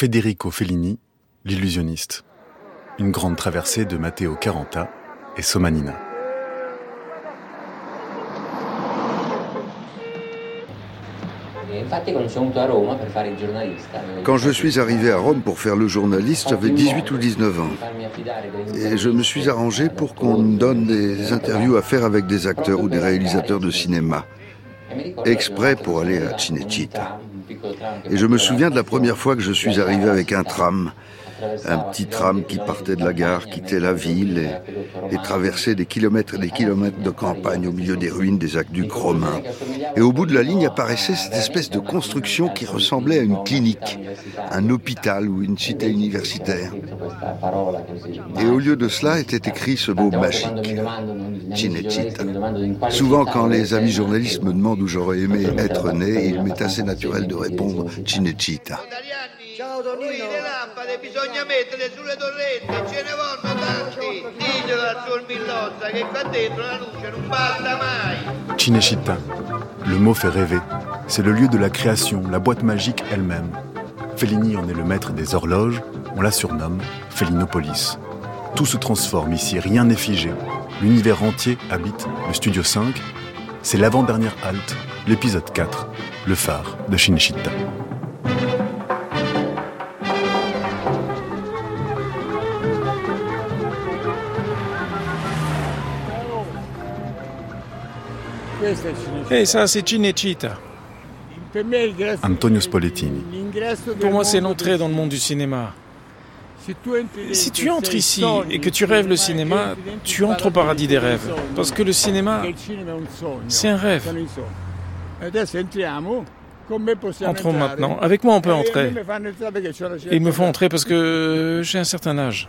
Federico Fellini, l'illusionniste. Une grande traversée de Matteo Caranta et Somanina. Quand je suis arrivé à Rome pour faire le journaliste, j'avais 18 ou 19 ans. Et je me suis arrangé pour qu'on me donne des interviews à faire avec des acteurs ou des réalisateurs de cinéma, exprès pour aller à Cinecittà. Et je me souviens de la première fois que je suis arrivé avec un tram un petit tram qui partait de la gare, quittait la ville et, traversait des kilomètres et des kilomètres de campagne au milieu des ruines des aqueducs romains. Et au bout de la ligne apparaissait cette espèce de construction qui ressemblait à une clinique, un hôpital ou une cité universitaire. Et au lieu de cela était écrit ce mot magique, Cinecittà. Souvent quand les amis journalistes me demandent où j'aurais aimé être né, il m'est assez naturel de répondre Cinecittà. Qui le lampade bisogna mettere sulle torrette, ce ne vogliono tanti. Ditelo al suo Millozza che qua dentro la luce non basta mai. Cinecittà. Le mot fait rêver. C'est le lieu de la création, la boîte magique elle-même. Fellini en est le maître des horloges, on la surnomme Fellinopolis. Tout se transforme ici, rien n'est figé. L'univers entier habite le Studio 5. C'est l'avant-dernière halte, l'épisode 4, le phare de Cinecittà. Et ça, c'est Cinecittà. Antonio Spolettini. Pour moi, c'est l'entrée dans le monde du cinéma. Si tu entres ici et que tu rêves le cinéma, tu entres au paradis des rêves. Parce que le cinéma, c'est un rêve. Entrons maintenant. Avec moi, on peut entrer. Et ils me font entrer parce que j'ai un certain âge.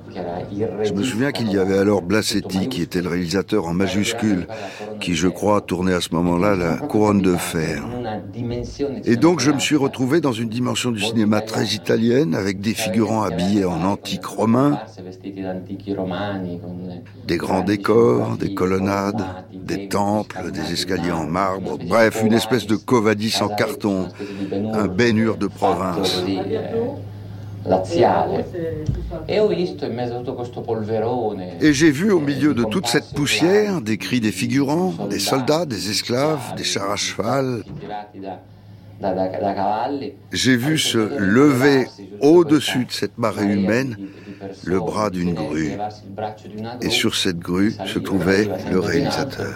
Je me souviens qu'il y avait alors Blassetti, qui était le réalisateur en majuscule, qui, je crois, tournait à ce moment-là la couronne de fer. Et donc, je me suis retrouvé dans une dimension du cinéma très italienne, avec des figurants habillés en antique romain, des grands décors, des colonnades, des temples, des escaliers en marbre, bref, une espèce de covadis en carton, un baignure de province. Et j'ai vu au milieu de toute cette poussière des cris des figurants, des soldats, des esclaves, des chars à cheval. J'ai vu se lever au-dessus de cette marée humaine le bras d'une grue. Et sur cette grue se trouvait le réalisateur.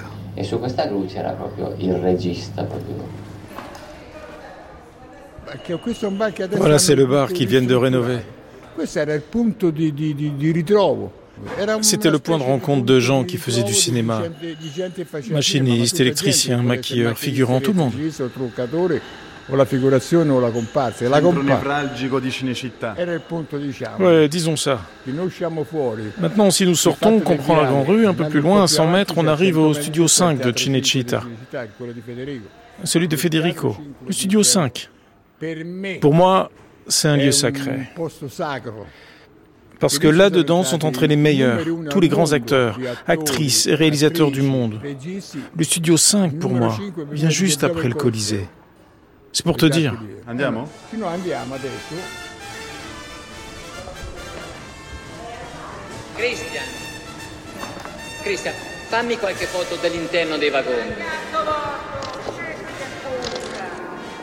Voilà, c'est le bar qu'ils viennent de rénover. C'était le point de rencontre de gens qui faisaient du cinéma. Machinistes, électriciens, maquilleurs, figurants, tout le monde. Ouais, disons ça. Maintenant, si nous sortons, on prend la grande rue, un peu plus loin, à 100 mètres, on arrive au studio 5 de Cinecittà. Celui de Federico. Le studio 5. Pour moi, c'est un lieu sacré. Parce que là-dedans sont entrés les meilleurs, tous les grands acteurs, actrices et réalisateurs du monde. Le studio 5, pour moi, vient juste après le Colisée. C'est pour te dire. Andiamo? Christian, Christian, fammi qualche foto dell'interno dei vagoni.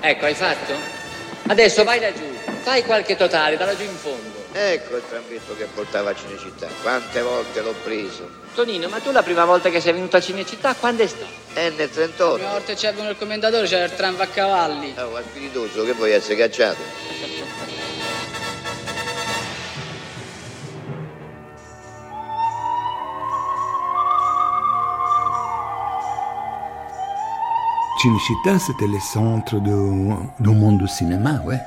Ecco, hai fatto? Adesso vai laggiù, fai qualche totale, da laggiù in fondo. Ecco il trambetto che portava a Cinecittà. Quante volte l'ho preso? Tonino, ma tu la prima volta che sei venuto a Cinecittà, quando è stato? È nel 38. La prima volta c'era il commendatore, c'era il tram a cavalli. Oh, ma spiritoso, che vuoi essere cacciato? Cinecittà, c'était le centre du, monde du cinéma, ouais.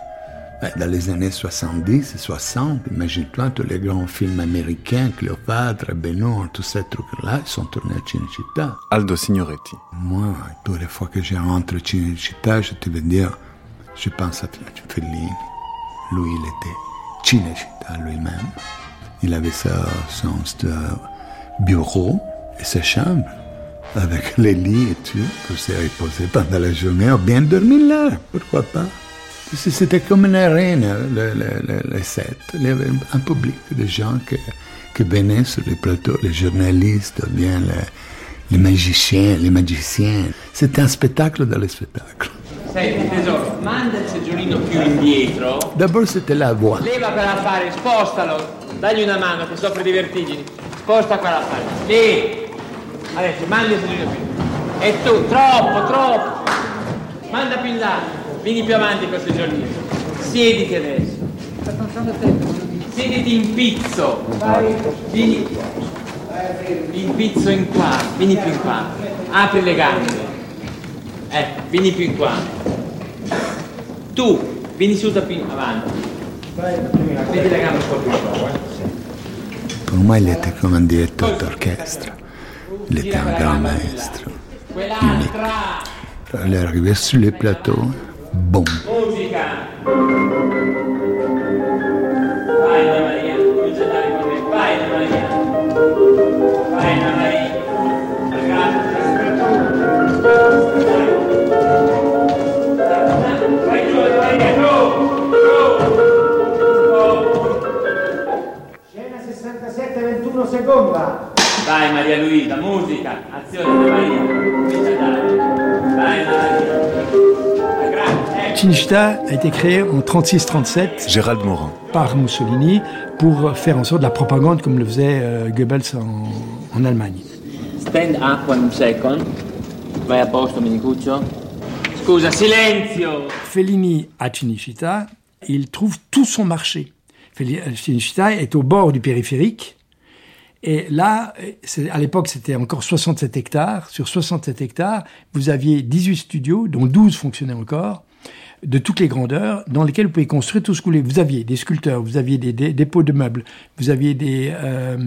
Dans les années 70 et 60, imagine-toi tous les grands films américains, Cléopâtre, Benoît, tous ces trucs-là, ils sont tournés à Cinecittà. Aldo Signoretti. Moi, toutes les fois que je rentre à Cinecittà, je te veux dire, je pense à Fellini. Lui, il était Cinecittà lui-même. Il avait son bureau et sa chambre avec les lits et tout, pour se reposer pendant la journée ou bien dormir là, pourquoi pas. C'était comme une arène, le, le, set. Il y avait un public de gens qui, qui venaient sur les plateaux, les journalistes, bien les, magiciens, les magiciens. C'était un spectacle dans le spectacle. Senti tesoro, manda il seggiolino più indietro. D'abord c'était la voix. Leva quell'affare, spostalo. Dagli una mano che soffre di vertigini. Sposta quell'affare. Lì. Adesso manda il seggiolino più. E tu, troppo, troppo. Manda più in là. Vieni più avanti questo giornino. Siediti adesso. Siediti in pizzo. Vieni. In pizzo in qua. Vieni più in qua. Apri le gambe. Eh, vieni più in qua. Tu, vieni su da più avanti. Vedi la gamba un po' più in qua. Come un direttore d'orchestra. Il était un grand maestro. Unique. Il est arrivé sur les plateaux Boom. Musica. Vai Anna Maria, comincia a andare con me. Vai Anna Maria. Vai Anna Maria. Vai giù, Maria, giù, giù. Scena 67, 21 seconda. Vai Maria Luisa, musica, azione Anna Maria. Comincia a andare. Vai Anna Maria. Cinecittà a été créé en 36-37 Gérald Morin par Mussolini pour faire en sorte de la propagande comme le faisait euh, Goebbels en, en, Allemagne. Stand up one second. Vai a posto, Menicuccio. Scusa, silenzio Fellini à Cinecittà, il trouve tout son marché. Cinecittà est au bord du périphérique. Et là, à l'époque, c'était encore 67 hectares. Sur 67 hectares, vous aviez 18 studios, dont 12 fonctionnaient encore de toutes les grandeurs dans lesquelles vous pouvez construire tout ce que vous voulez. Vous aviez des sculpteurs, vous aviez des, dépôts de meubles, vous aviez des euh,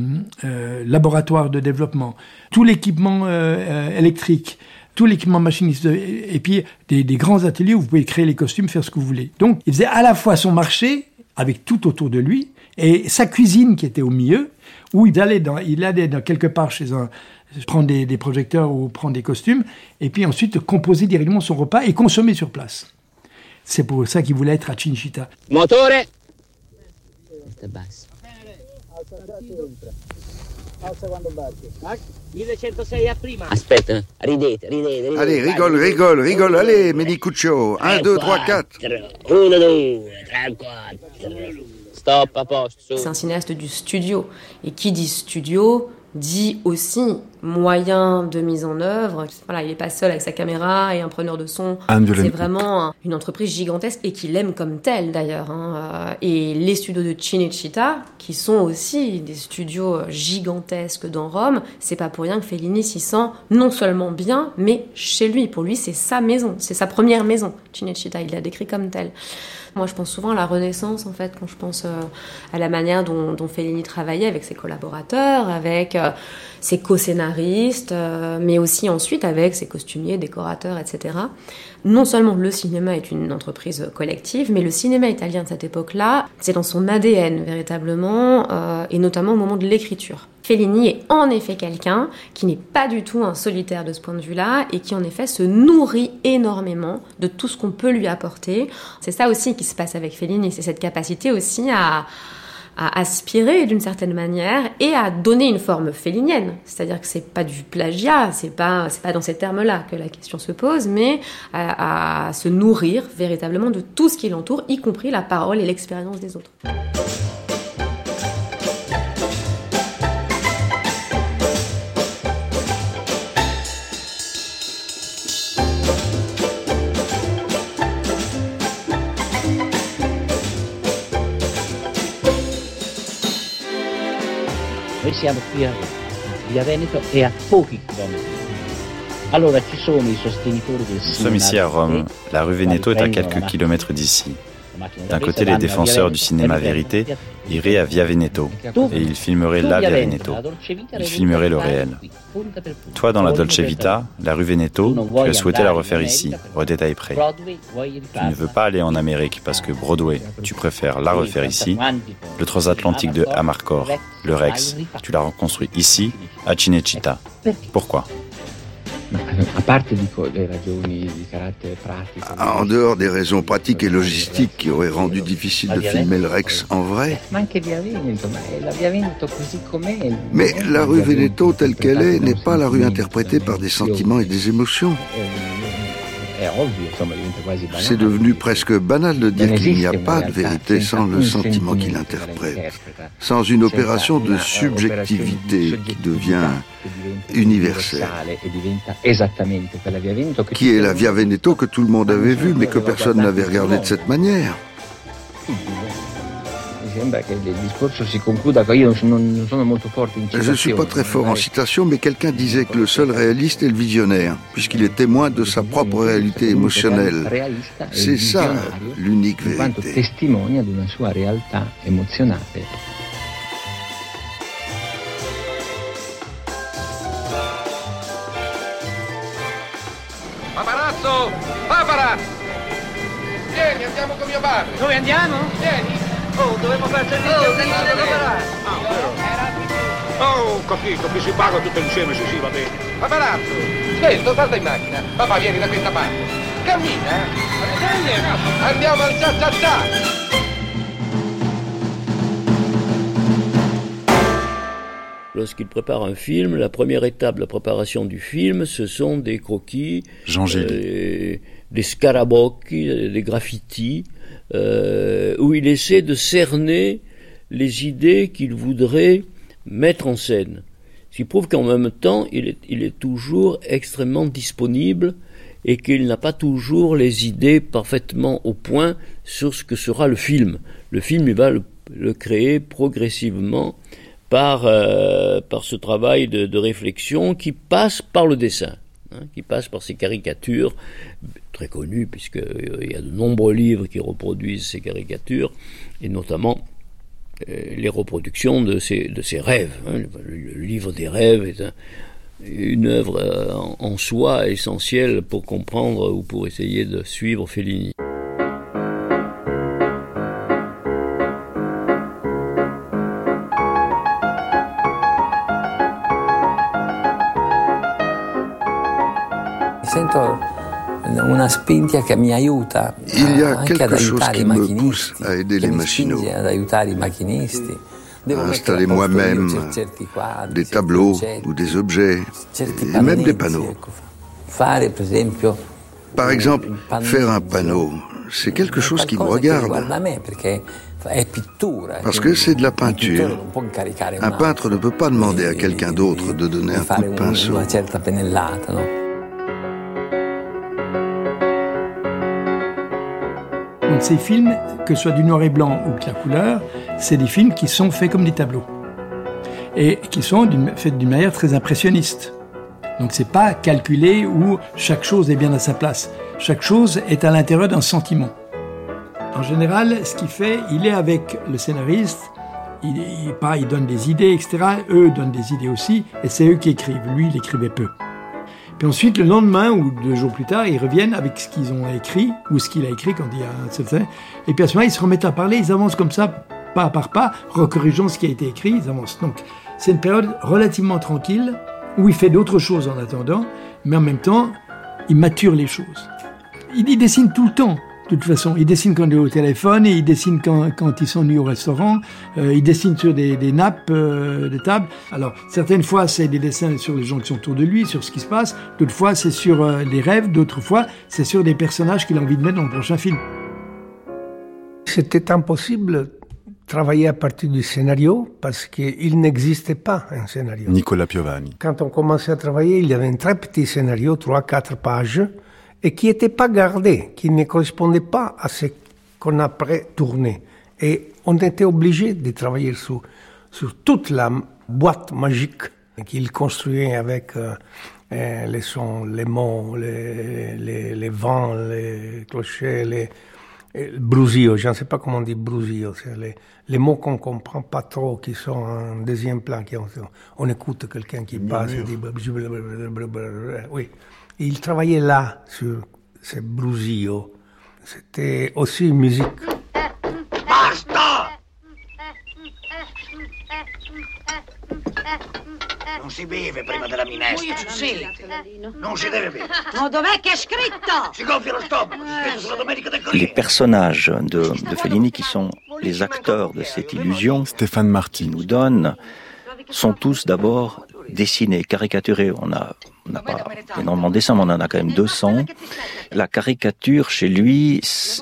euh, laboratoires de développement, tout l'équipement euh, électrique, tout l'équipement machiniste, et puis des, grands ateliers où vous pouvez créer les costumes, faire ce que vous voulez. Donc, il faisait à la fois son marché, avec tout autour de lui, et sa cuisine qui était au milieu, où il allait dans, il allait dans quelque part chez un, prendre des, des projecteurs ou prendre des costumes, et puis ensuite composer directement son repas et consommer sur place. C'est pour ça qu'il voulait être à Cinecittà. Motore. Basso. Aspetta, ridete, ridete, ridete. Allez, rigole, rigole, rigole. Allez, Menicuccio. 1, 2, 3, 4. 1, 2, 3, 4. Stop, à posto. C'est un cinéaste du studio. Et qui dit studio dit aussi moyen de mise en œuvre. Voilà, il n'est pas seul avec sa caméra et un preneur de son. C'est vraiment une entreprise gigantesque et qu'il aime comme tel d'ailleurs. Hein. Euh, et les studios de Cinecittà, qui sont aussi des studios gigantesques dans Rome, c'est pas pour rien que Fellini s'y sent non seulement bien, mais chez lui. Pour lui, c'est sa maison, c'est sa première maison. Cinecittà, il l'a décrit comme tel. Moi, je pense souvent à la Renaissance, en fait, quand je pense euh, à la manière dont, Fellini travaillait avec ses collaborateurs, avec euh, ses co-scénaristes, euh, mais aussi ensuite avec ses costumiers, décorateurs, etc. Non seulement le cinéma est une entreprise collective, mais le cinéma italien de cette époque-là, c'est dans son ADN véritablement, et notamment au moment de l'écriture. Fellini est en effet quelqu'un qui n'est pas du tout un solitaire de ce point de vue-là et qui en effet se nourrit énormément de tout ce qu'on peut lui apporter. C'est ça aussi qui se passe avec Fellini, c'est cette capacité aussi à, aspirer d'une certaine manière et à donner une forme félinienne. C'est-à-dire que c'est pas du plagiat, c'est pas, c'est pas dans ces termes-là que la question se pose, mais à se nourrir véritablement de tout ce qui l'entoure, y compris la parole et l'expérience des autres. Siamo qui a Via Veneto e a pochi chilometri. Allora ci sono i sostenitori del Nous sommes ici à Rome. La rue Veneto est à quelques kilomètres d'ici. D'un côté, les défenseurs du cinéma vérité iraient à Via Veneto et ils filmeraient la Via Veneto. Ils filmeraient le réel. Toi, dans la Dolce Vita, la rue Veneto, tu as souhaité la refaire ici, au détail près. Tu ne veux pas aller en Amérique parce que Broadway, tu préfères la refaire ici. Le transatlantique de Amarcord, le Rex, tu l'as reconstruit ici, à Cinecittà. Pourquoi? En dehors des raisons pratiques et logistiques qui auraient rendu difficile de filmer le Rex en vrai. Mais la rue Veneto telle qu'elle est n'est pas la rue interprétée par des sentiments et des émotions. C'est devenu presque banal de dire qu'il n'y a pas de vérité sans le sentiment qu'il interprète, sans une opération de subjectivité qui devient universelle, qui est la Via Veneto que tout le monde avait vue mais que personne n'avait regardée de cette manière. Je ne suis pas très fort en citation, mais quelqu'un disait que le seul réaliste est le visionnaire, puisqu'il est témoin de sa propre réalité émotionnelle. C'est ça l'unique vérité. Paparazzo! Paparazzo! Vieni, andiamo con mio padre. Dove andiamo? Vieni. Oh, dovremmo far servizio oh, prima di lavorare. Oh, ho capito, qui si paga tutto insieme, sì, sì, va bene. Paparazzo, svelto, salta in macchina. Papà, vieni da questa parte. Cammina, eh. Andiamo al cia cia cia. Lorsqu'il prépare un film, la première étape de la préparation du film, ce sont des croquis, euh, des scarabocchi, des graffitis, euh, où il essaie de cerner les idées qu'il voudrait mettre en scène. Ce qui prouve qu'en même temps, il est, toujours extrêmement disponible et qu'il n'a pas toujours les idées parfaitement au point sur ce que sera le film. Le film, il va le, créer progressivement par, euh, ce travail de réflexion qui passe par le dessin. Hein, qui passe par ces caricatures, très connues, puisqu'il euh, y a de nombreux livres qui reproduisent ces caricatures, et notamment euh, les reproductions de ces, de rêves. Hein. Le, livre des rêves est une œuvre euh, en, soi essentielle pour comprendre ou pour essayer de suivre Fellini. Una spinta che mi aiuta Il y a quelque chose qui me pousse à aider les machinaux, à installer moi-même des tableaux ou des objets, et même des panneaux. Par exemple, faire un panneau, c'est quelque chose qui me regarde. Parce que c'est de la peinture. Un peintre ne peut pas demander à quelqu'un d'autre de donner un coup de pinceau. Ces films, que ce soit du noir et blanc ou de la couleur, c'est des films qui sont faits comme des tableaux. Et qui sont faits d'une manière très impressionniste. Donc c'est pas calculé où chaque chose est bien à sa place. Chaque chose est à l'intérieur d'un sentiment. En général, ce qu'il fait, il est avec le scénariste, il, il, donne des idées, etc. Eux donnent des idées aussi, et c'est eux qui écrivent. Lui, il écrivait peu. Puis ensuite, le lendemain ou deux jours plus tard, ils reviennent avec ce qu'ils ont écrit, ou ce qu'il a écrit quand il y a un Et puis à ce moment-là, ils se remettent à parler, ils avancent comme ça, pas par pas, recorrigeant ce qui a été écrit, ils avancent. Donc, c'est une période relativement tranquille, où il fait d'autres choses en attendant, mais en même temps, il mature les choses. Il, il dessine tout le temps. De toute façon, il dessine quand il est au téléphone, et il dessine quand, quand il s'ennuie au restaurant, euh, il dessine sur des, des nappes, euh, des tables. Alors, certaines fois, c'est des dessins sur les gens qui sont autour de lui, sur ce qui se passe. D'autres fois, c'est sur euh, les rêves. D'autres fois, c'est sur des personnages qu'il a envie de mettre dans le prochain film. C'était impossible de travailler à partir du scénario parce qu'il n'existait pas un scénario. Nicolas Piovani. Quand on commençait à travailler, il y avait un très petit scénario, 3-4 pages, et qui n'était pas gardé, qui ne correspondait pas à ce qu'on a pré-tourné. Et on était obligé de travailler sur, sur toute la boîte magique qu'il construisait avec euh, euh, les sons, les mots, les, les, les vents, les clochers, les, Brusio, je ne sais pas comment on dit brusio, c'est les, les, mots qu'on ne comprend pas trop, qui sont en deuxième plan, qui on, écoute quelqu'un qui passe et dit... Oui, il travaillait là, sur ces brusio. C'était aussi une musique. Basta! Non si beve prima della minestra. Sì. Non si deve bere. Ma dov'è che è scritto? Si gonfia lo stomaco, scritto sulla domenica del Les personnages de, de Fellini qui sont les acteurs de cette illusion, Stéphane Marty nous donne, sont tous d'abord dessinés, caricaturés. On a on n'a pas énormément de dessins, mais on en a quand même 200. La caricature chez lui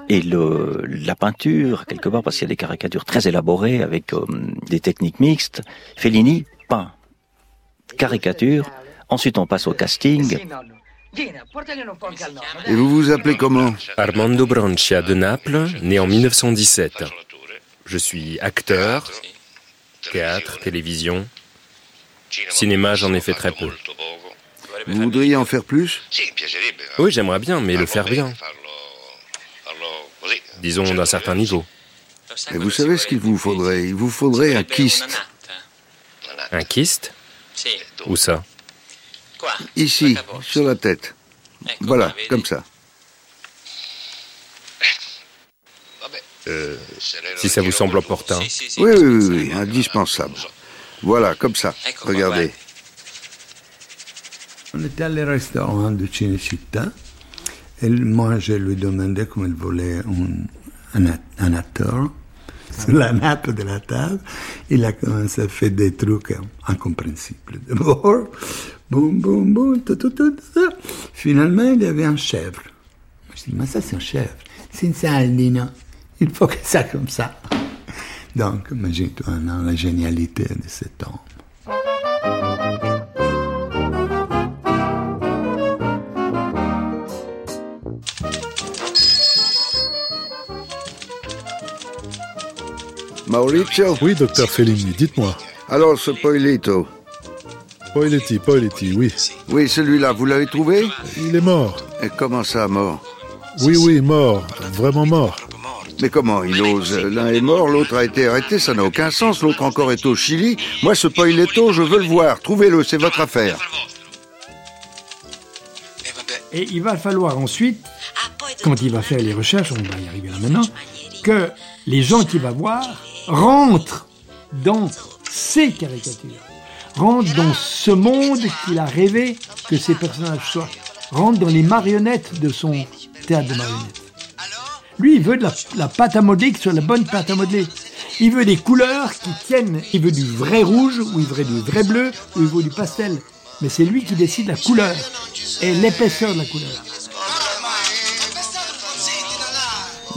et le, la peinture, quelque part, parce qu'il y a des caricatures très élaborées avec euh, des techniques mixtes. Fellini peint caricature. Ensuite, on passe au casting. Et vous vous appelez comment? Armando Brancia de Naples, né en 1917. Je suis acteur, théâtre, télévision. Cinéma, j'en ai fait très peu. Vous voudriez en faire plus? Oui, j'aimerais bien, mais le faire bien. Disons d'un certain niveau. Et vous savez ce qu'il vous faudrait? Il vous faudrait un kyste. Un kyste? Où ça? Ici, sur la tête. Voilà, comme ça. Euh, si ça vous semble opportun. Oui, oui, oui, oui, indispensable. Voilà, comme ça. Regardez. On était allé au restaurant de Cinecittà et moi je lui demandais comme elle voulait un, un, acteur sur la nappe de la table. Il a commencé à faire des trucs incompréhensibles. D'abord, boum, boum, boum, tout, tout, tout, tout. Finalement, il y avait un chèvre. Je dis, mais ça c'est un chèvre. C'est une sardine. Il faut que ça comme ça. Donc, imagine-toi la génialité de cet homme. Mauricio Oui, docteur Fellini, dites-moi. Alors, ce Poilito Poiletti, Poiletti, oui. Oui, celui-là, vous l'avez trouvé? Il est mort. Et comment ça, mort? Oui, oui, mort. Vraiment mort. Mais comment il ose L'un est mort, l'autre a été arrêté, ça n'a aucun sens. L'autre encore est au Chili. Moi, ce Poileto, je veux le voir. Trouvez-le, c'est votre affaire. Et il va falloir ensuite, quand il va faire les recherches, on va y arriver là maintenant, que les gens qu'il va voir rentre dans ses caricatures, rentre dans ce monde qu'il a rêvé que ces personnages soient, rentre dans les marionnettes de son théâtre de marionnettes. Lui, il veut de la, pâte à modeler qui soit la bonne pâte à modeler. Il veut des couleurs qui tiennent. Il veut du vrai rouge, ou il veut du vrai bleu, ou il veut du pastel. Mais c'est lui qui décide la couleur et l'épaisseur de la couleur.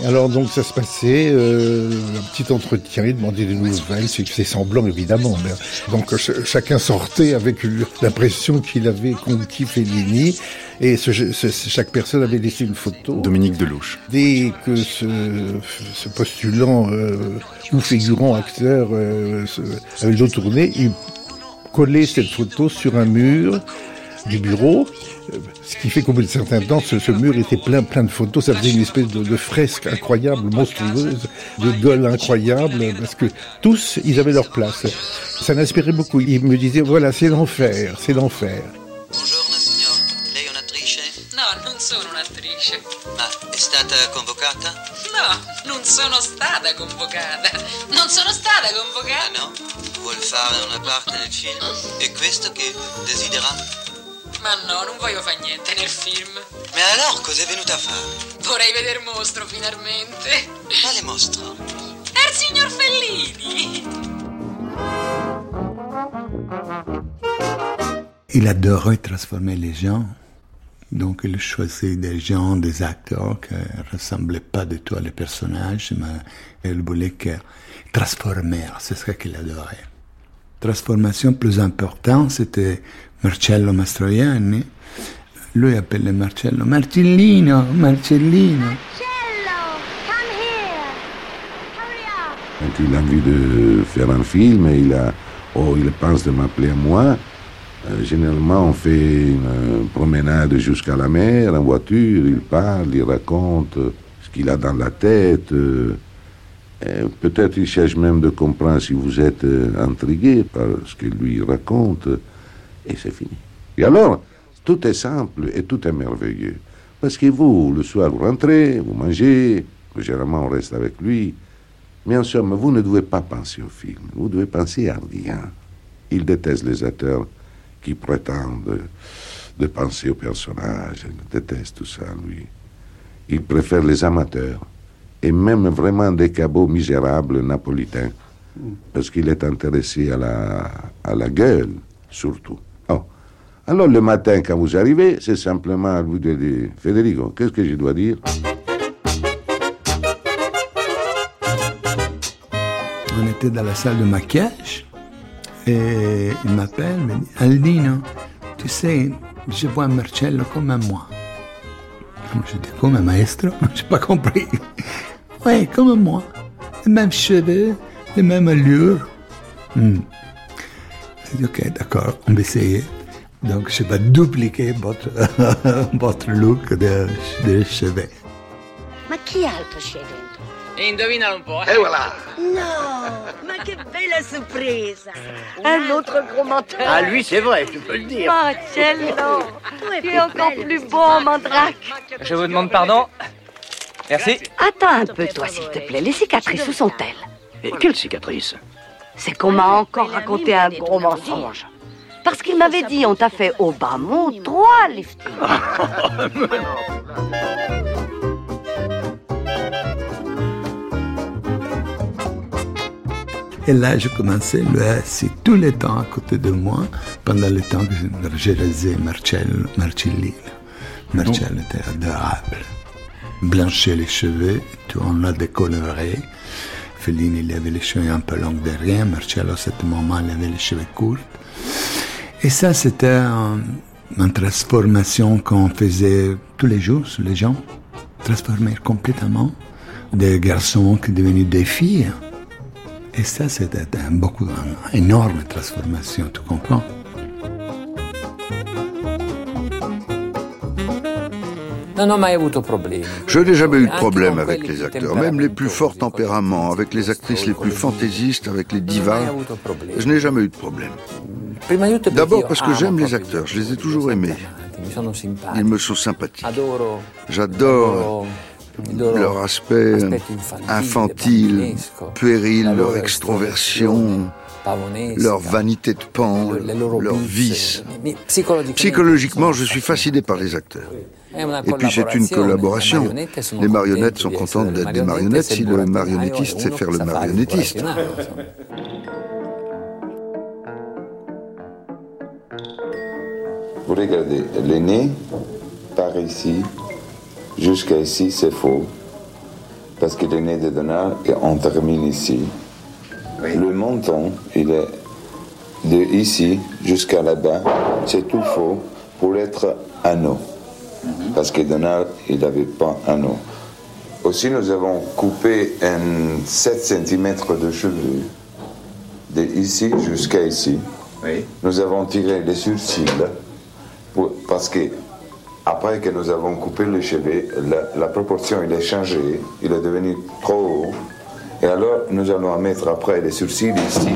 Alors donc ça se passait, euh, un petit entretien, il demandait des nouvelles, c'est semblant évidemment. Mais, donc chacun sortait avec l'impression qu'il avait conquis Fellini et chaque personne avait laissé une photo. Dominique Delouche. Dès que ce, postulant euh, ou figurant acteur euh, avait le dos tourné, il collait cette photo sur un mur du bureau ce qui fait qu'au bout de certain temps, ce, mur était plein, plein de photos. Ça faisait une espèce de, fresque incroyable, monstrueuse, de gueule incroyable, parce que tous, ils avaient leur place. Ça m'inspirait beaucoup. Ils me disaient, voilà, c'est l'enfer, c'est l'enfer. Buongiorno signor, lei è un'attrice? No, non sono un'attrice. Ma è stata convocata? No, non sono stata convocata. Non sono stata convocata? Ah no? Vuol fare una parte nel film? E questo che desidera? Ma no, non voglio fare niente nel film. Ma allora cosa è venuta a fare? Vorrei vedere mostro finalmente. Quale mostro? È il signor Fellini. Il adorait transformer les gens. Donc il choisit des gens, des acteurs qui ne ressemblaient pas du tout à les personnages, mais il voulait que transformer, c'est ce qu'il adorait. Transformation plus importante, c'était Marcello Mastroianni. Lui appelait Marcello Marcellino, Marcellino. Quand il a envie de faire un film, il a, oh, il pense de m'appeler à moi. Euh, généralement, on fait une promenade jusqu'à la mer en voiture, il parle, il raconte. ce qu'il a dans la tête. Euh, peut-être il cherche même de comprendre si vous êtes euh, intrigué par ce qu'il lui raconte. Et c'est fini. Et alors, tout est simple et tout est merveilleux. Parce que vous, le soir, vous rentrez, vous mangez, généralement on reste avec lui. Mais en somme, vous ne devez pas penser au film, vous devez penser à rien. Il déteste les acteurs qui prétendent de penser au personnage, il déteste tout ça, lui. Il préfère les amateurs, et même vraiment des cabots misérables napolitains, parce qu'il est intéressé à la, à la gueule, surtout. Alors le matin, quand vous arrivez, c'est simplement vous dire, Federico, qu'est-ce que je dois dire? On était dans la salle de maquillage et il m'appelle, me dit Aldino, tu sais, je vois Marcello comme moi. Je dis comme un maestro Je n'ai pas compris. Oui, comme moi. Les mêmes cheveux, les mêmes allures. Hmm. J'ai dit ok, d'accord, on va essayer. Donc je vais dupliquer votre, votre look de, de cheveux. Ma chi altro c'è dentro? Indovinalo un po'. Eh? Voilà No, ma che bella sorpresa Un autre gros menteur Ah, lui, c'est vrai, tu peux le dire. Marcello Tu es encore plus beau, Mandrake Je vous demande pardon. Merci. Attends un peu, toi, s'il te plaît. Les cicatrices, où sont-elles? Et quelle cicatrice C'est qu'on m'a encore raconté un gros mensonge. Parce qu'il m'avait dit, on t'a fait au bas mot trois liftings. Et là, je commençais lui assis tout le temps à côté de moi pendant le temps que j'ai réalisé Marcello, Marcellino. Marcello était adorable. Blanchir les cheveux, on l'a décoloré. Fellini, il avait les cheveux un peu longs derrière. Marcello, à ce moment, il avait les cheveux courts. Et ça, c'était un- une transformation qu'on faisait tous les jours sur les gens. Transformer complètement des garçons qui devenaient des filles. Et ça, c'était beaucoup, une énorme transformation, tu comprends? Non. Je n'ai jamais eu de problème avec les acteurs, même les plus forts tempéraments, avec les actrices les plus fantaisistes, avec les divas. Je n'ai jamais eu de problème. D'abord parce que j'aime les acteurs, je les ai toujours aimés. Ils me sont sympathiques. J'adore leur aspect infantile, puéril, leur extroversion, leur vanité de pan, leur vice. Psychologiquement, je suis fasciné par les acteurs. Et puis c'est une collaboration. Les marionnettes sont contentes d'être des marionnettes, si le marionnettiste sait faire le marionnettiste. Vous regardez, le nez par ici jusqu'à ici, c'est faux. Parce que le nez de Donald, on termine ici. Le menton, il est de ici jusqu'à là-bas. C'est tout faux pour être anneau. Parce que Donald, il n'avait pas anneau. Aussi, nous avons coupé un 7 cm de cheveux de ici jusqu'à ici. Nous avons tiré les sourcils pour- parce que après que nous avons coupé les cheveux, la, la proportion il est changée, il est devenu trop haut. Et alors nous allons mettre après les sourcils ici.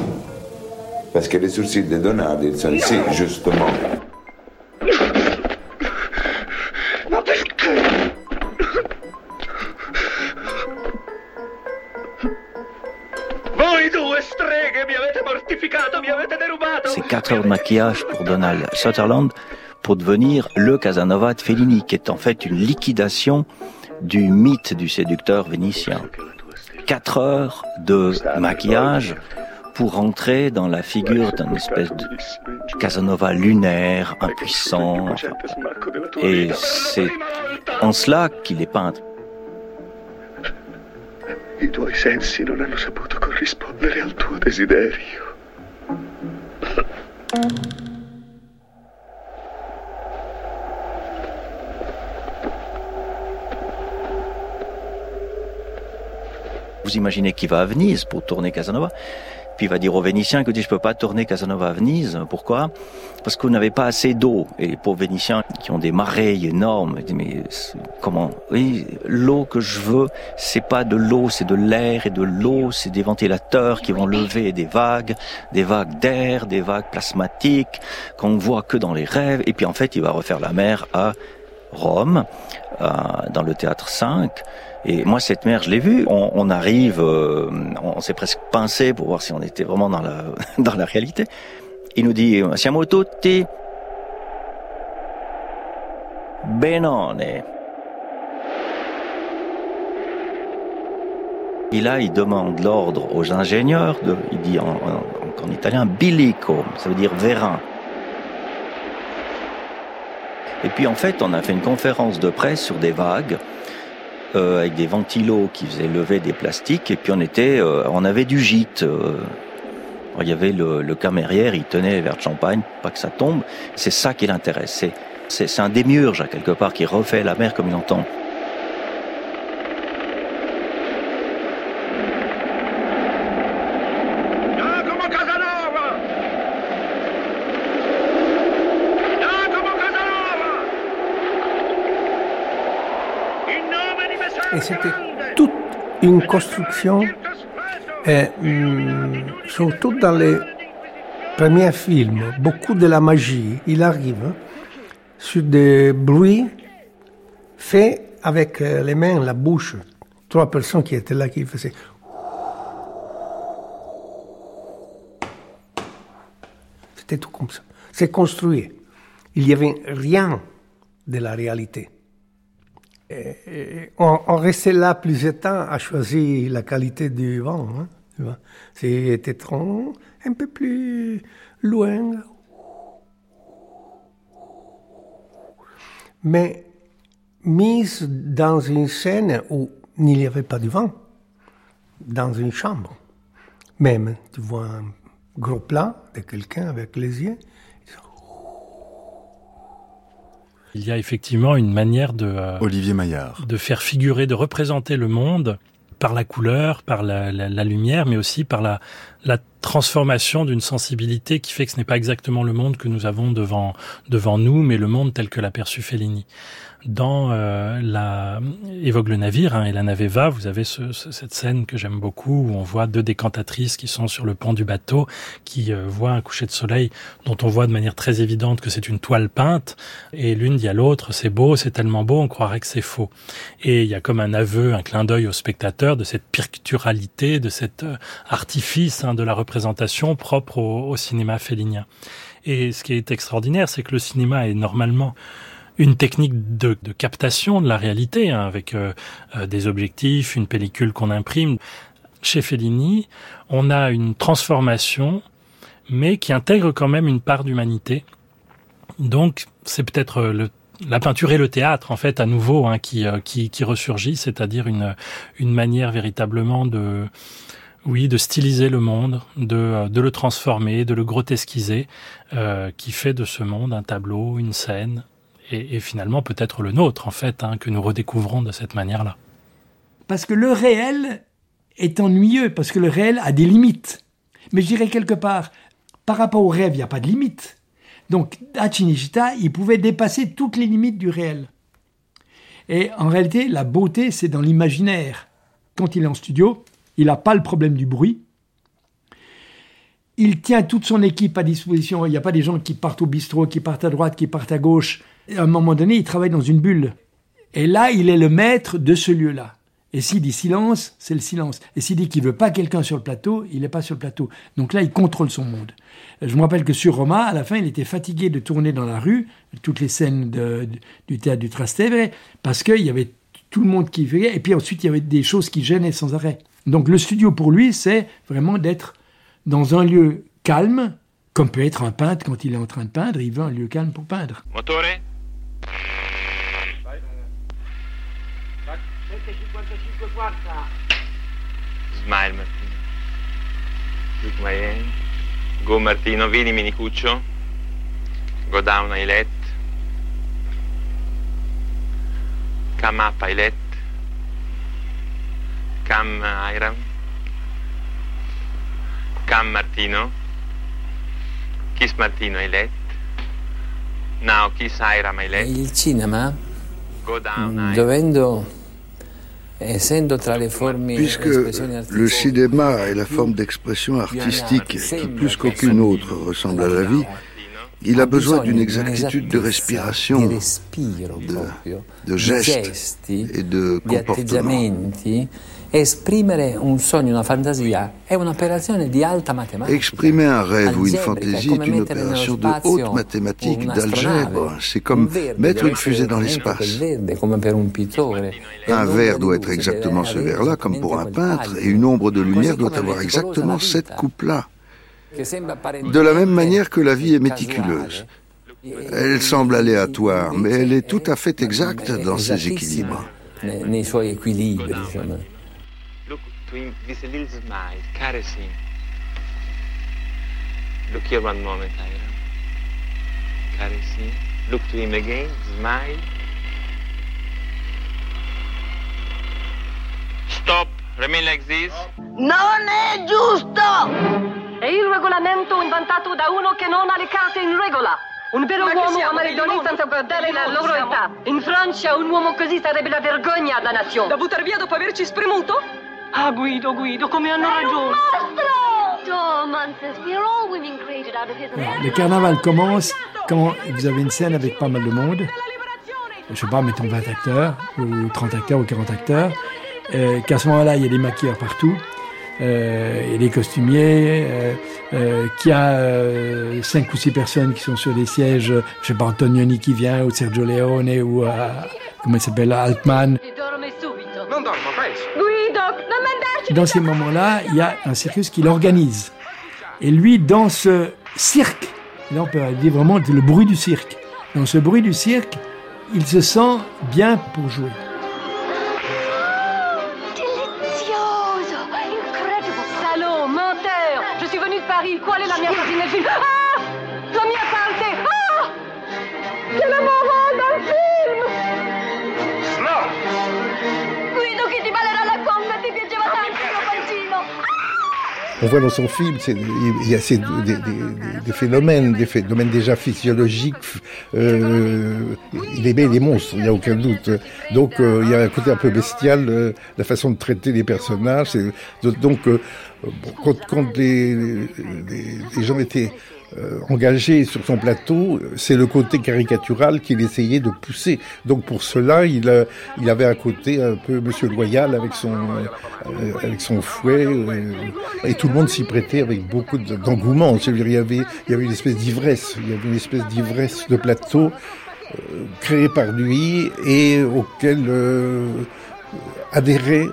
Parce que les sourcils de Donald, ils sont ici, justement. C'est 4 heures de maquillage pour Donald Sutherland pour devenir le Casanova de Fellini, qui est en fait une liquidation du mythe du séducteur vénitien. 4 heures de maquillage pour entrer dans la figure d'un espèce de Casanova lunaire, impuissant. Et c'est en cela qu'il est desiderio. Vous imaginez qu'il va à Venise pour tourner Casanova, il va dire aux Vénitiens que je peux pas tourner Casanova à Venise. Pourquoi? Parce qu'on n'avait pas assez d'eau. Et les pauvres Vénitiens qui ont des marées énormes, mais comment? L'eau que je veux, c'est pas de l'eau, c'est de l'air et de l'eau, c'est des ventilateurs qui vont lever des vagues, des vagues d'air, des vagues plasmatiques qu'on ne voit que dans les rêves. Et puis en fait, il va refaire la mer à Rome, euh, dans le théâtre 5. Et moi, cette mer, je l'ai vue. On, arrive, euh, on s'est presque pincé pour voir si on était vraiment dans la, dans la réalité. Il nous dit, siamo tutti benone. Et là, il demande l'ordre aux ingénieurs, il dit en, en, en italien bilico, ça veut dire vérin. Et puis en fait, on a fait une conférence de presse sur des vagues. Euh, avec des ventilos qui faisaient lever des plastiques et puis on était euh, on avait du gîte euh. il y avait le, camérière il tenait les verres de champagne pas que ça tombe. C'est ça qui l'intéresse. C'est c'est un démiurge quelque part qui refait la mer comme il entend Et c'était toute une construction, et, hum, surtout dans les premiers films, beaucoup de la magie, il arrive sur des bruits faits avec euh, les mains, la bouche. Trois personnes qui étaient là qui faisaient. C'était tout comme ça. C'est construit. Il n'y avait rien de la réalité on, restait là plusieurs temps à choisir la qualité du vent. Hein, C'était trop un peu plus loin. Mais mise dans une scène où il n'y avait pas de vent, dans une chambre. Même, tu vois un gros plan de quelqu'un avec les yeux, Il y a effectivement une manière de euh, Olivier Maillard. de faire figurer, de représenter le monde par la couleur, par la, la, la lumière, mais aussi par la, la transformation d'une sensibilité qui fait que ce n'est pas exactement le monde que nous avons devant devant nous, mais le monde tel que l'a perçu Fellini dans euh, la évoque le navire hein, et la navée va, vous avez ce, ce, cette scène que j'aime beaucoup où on voit deux décantatrices qui sont sur le pont du bateau, qui euh, voient un coucher de soleil dont on voit de manière très évidente que c'est une toile peinte et l'une dit à l'autre c'est beau, c'est tellement beau, on croirait que c'est faux. Et il y a comme un aveu, un clin d'œil au spectateur de cette picturalité, de cet euh, artifice hein, de la représentation propre au, au cinéma félinien. Et ce qui est extraordinaire, c'est que le cinéma est normalement une technique de, de, captation de la réalité, hein, avec euh, euh, des objectifs, une pellicule qu'on imprime. Chez Fellini, on a une transformation, mais qui intègre quand même une part d'humanité. Donc, c'est peut-être euh, le la peinture et le théâtre, en fait, à nouveau, hein, qui, qui, qui ressurgit, c'est-à-dire une, une manière véritablement de, oui, de styliser le monde, de, de le transformer, de le grotesquiser, euh, qui fait de ce monde un tableau, une scène, et, finalement peut-être le nôtre, en fait, hein, que nous redécouvrons de cette manière-là. Parce que le réel est ennuyeux, parce que le réel a des limites. Mais je dirais quelque part, par rapport au rêve, il n'y a pas de limite. Donc, à il pouvait dépasser toutes les limites du réel. Et en réalité, la beauté, c'est dans l'imaginaire. Quand il est en studio, il n'a pas le problème du bruit. Il tient toute son équipe à disposition. Il n'y a pas des gens qui partent au bistrot, qui partent à droite, qui partent à gauche à un moment donné, il travaille dans une bulle. Et là, il est le maître de ce lieu-là. Et s'il dit silence, c'est le silence. Et s'il dit qu'il veut pas quelqu'un sur le plateau, il n'est pas sur le plateau. Donc là, il contrôle son monde. Je me rappelle que sur Roma, à la fin, il était fatigué de tourner dans la rue, toutes les scènes du théâtre du Trastevere, parce qu'il y avait tout le monde qui veillait, et puis ensuite, il y avait des choses qui gênaient sans arrêt. Donc le studio, pour lui, c'est vraiment d'être dans un lieu calme, comme peut être un peintre quand il est en train de peindre, il veut un lieu calme pour peindre. Motore? 7.55 quarta. Smile Martino. Look my hand. Go Martino, vieni minicuccio. Go down Ailet. Come up Ailet. Come Iram. Come Martino. Kiss Martino hai letto? Il cinema, Go down, dovendo, essendo tra le forme Puisque espressioni le cinéma est la forme d'expression artistique qui plus qu'aucune autre ressemble à la vie, il a besoin d'une exactitude de respiration, de, de gestes et de comportement. Esprimere un sogno, una fantasia è un'operazione di alta matematica. Exprimer un rêve ou une fantaisie est une opération de haute mathématique, d'algèbre. C'est comme mettre une fusée dans l'espace. Un verre doit être exactement ce verre-là, comme pour un peintre, et une ombre de lumière doit avoir exactement cette coupe-là. De la même manière que la vie est méticuleuse. Elle semble aléatoire, mais elle est tout à fait exacte dans ses équilibres. A little smile, caressing. Look here one moment, Ira. Caressing. Look to him again, smile. Stop. Remain like this. Non è giusto! È il regolamento inventato da uno che non ha le carte in regola. Un vero Ma uomo siamo ama le nel donne mondo? senza guardare la loro siamo? età. In Francia un uomo così sarebbe la vergogna da nazione. Da buttare via dopo averci spremuto? Ah, Guido, Guido, come hanno ragione. Le carnaval commence quand vous avez une scène avec pas mal de monde. Je sais pas, mettons 20 acteurs, ou 30 acteurs, ou 40 acteurs. Euh, qu'à ce moment-là, il y a des maquilleurs partout. Euh, il y a des costumiers, euh, euh, qu'il y a euh, cinq ou six personnes qui sont sur des sièges, euh, je sais pas, Antonioni qui vient, ou Sergio Leone, ou euh, comment il s'appelle, Altman. Dans ces moments-là, il y a un circus qui l'organise. Et lui, dans ce cirque, là on peut dire vraiment le bruit du cirque. Dans ce bruit du cirque, il se sent bien pour jouer. Delizioso! Incredible! Salaud, menteur! Je suis venu de Paris. Qual è la On voit dans son film, il y a ces- des, phénomènes, des phénomènes déjà physiologiques. euh, il aimait les monstres, il n'y a aucun doute. Donc euh, il y a un côté un peu bestial, euh, la façon de traiter les personnages. Donc euh, quand, quand les- les gens étaient euh, engagés sur son plateau, c'est le côté caricatural qu'il essayait de pousser. Donc pour cela, il, euh, il avait un côté un peu Monsieur Loyal avec son euh, avec son fouet, euh, et tout le monde s'y prêtait avec beaucoup de- d'engouement. Il y avait il y avait une espèce d'ivresse, il y avait une espèce d'ivresse de plateau euh, créé par lui et auquel adhérait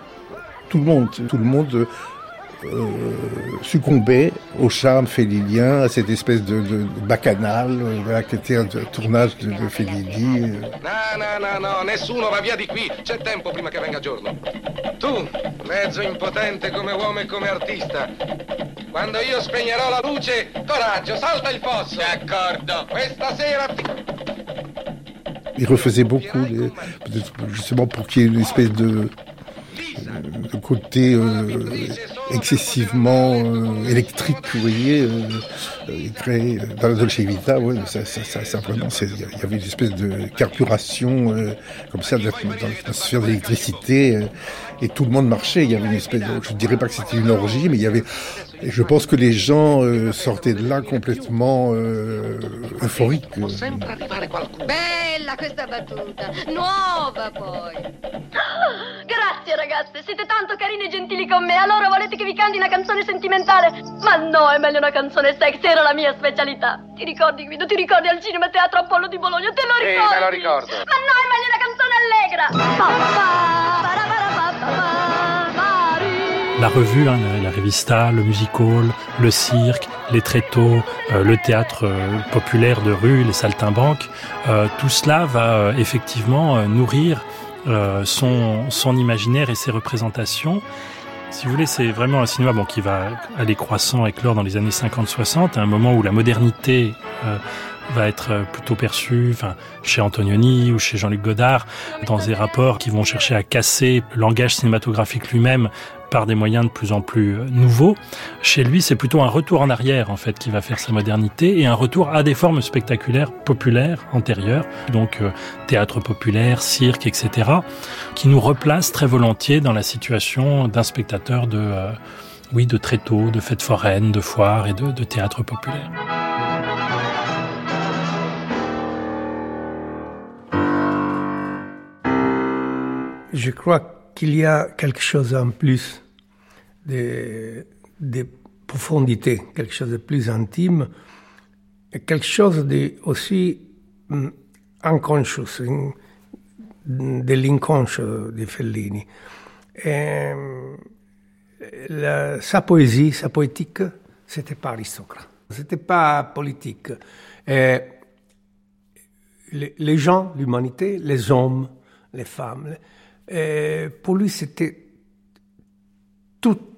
tout le monde. Tout le monde euh, succombait au charme félinien, à cette espèce de, de, de bacchanal, euh, voilà, qui était un tournage de, de Fellini. euh. No, no, no, no, nessuno va via di qui. C'è tempo prima che venga giorno. Tu, mezzo impotente come uomo e come artista. Quando io spegnerò la luce, coraggio, salta il fosso. D'accordo. Questa sera Il refaisait beaucoup, les- justement pour qu'il y ait une espèce de, de côté euh, excessivement euh, électrique, vous voyez, euh, euh, dans la Dolce Vita, ouais, ça, ça, ça, il y avait une espèce de carburation euh, comme ça dans l'atmosphère d'électricité, euh, et tout le monde marchait. Il y avait une espèce, de, je dirais pas que c'était une orgie, mais il y avait, je pense que les gens euh, sortaient de là complètement euh, euphoriques. Bella questa battuta, nuova poi. Grazie ragazze, siete tanto carini e gentili con me. Allora volete che vi canti una canzone sentimentale? Ma no, è meglio una canzone sexy, era la mia specialità. Ti ricordi Guido? Ti ricordi al cinema Teatro Apollo di Bologna? Te lo Sì, ricordi? me lo ricordo. Ma no, è meglio una canzone allegra. Pa, La revue, hein, la, revista, le music hall, le cirque, les tréteaux, euh, le théâtre euh, populaire de rue, les saltimbanques, euh, tout cela va euh, effectivement euh, nourrir son, son imaginaire et ses représentations. Si vous voulez, c'est vraiment un cinéma bon, qui va aller croissant, éclore dans les années 50-60, à un moment où la modernité va être plutôt perçue, chez Antonioni ou chez Jean-Luc Godard, dans des rapports qui vont chercher à casser le langage cinématographique lui-même par des moyens de plus en plus euh, nouveaux. Chez lui, c'est plutôt un retour en arrière en fait qui va faire sa modernité et un retour à des formes spectaculaires populaires antérieures, donc euh, théâtre populaire, cirque, etc., qui nous replacent très volontiers dans la situation d'un spectateur de euh, oui, de tréteaux, de fêtes foraines, de foires et de, de théâtre populaire. Je crois qu'il y a quelque chose en plus de, de profondité, quelque chose de plus intime, et quelque chose de aussi mm, unconscious, in- de l'inconscio di Fellini. Et, la- sa poésie, sa poétique, c'était pas aristocrate, c'était pas politique. Et les gens, l'humanité, les hommes, les femmes, et pour lui c'était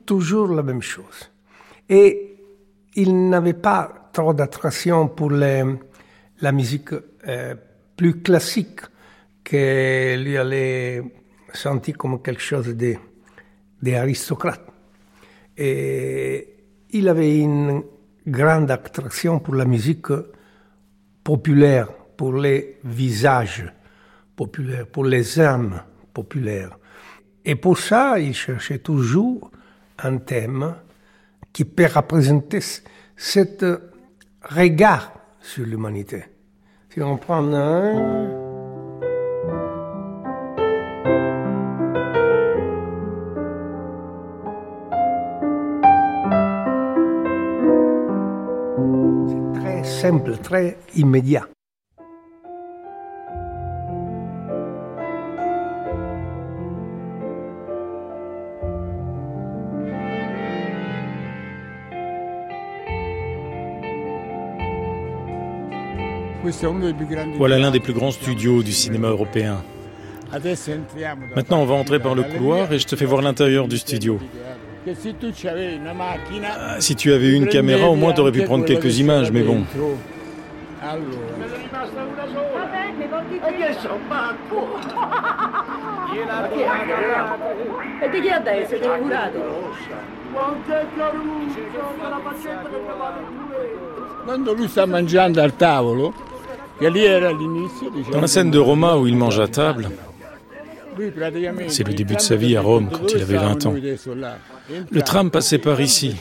toujours la même chose. Et il n'avait pas trop d'attraction pour la musique euh, plus classique que lui allait sentir comme quelque chose d'aristocrate. Et il avait une grande attraction pour la musique populaire, pour les visages populaires, pour les âmes populaires. Et pour ça, il cherchait toujours un thème qui peut représenter cet regard sur l'humanité. Si on prend un... C'est très simple, très immédiat. Voilà l'un des plus grands studios du cinéma européen. Maintenant, on va entrer par le couloir et je te fais voir l'intérieur du studio. Ah, Si tu avais une caméra, au moins tu aurais pu prendre quelques images, mais bon. Lui sta mangiando al tavolo, diciamo, Dans la scène de Roma où il mange à table, c'est le début de sa vie à Rome quand il avait 20 ans. Le tram passait par ici,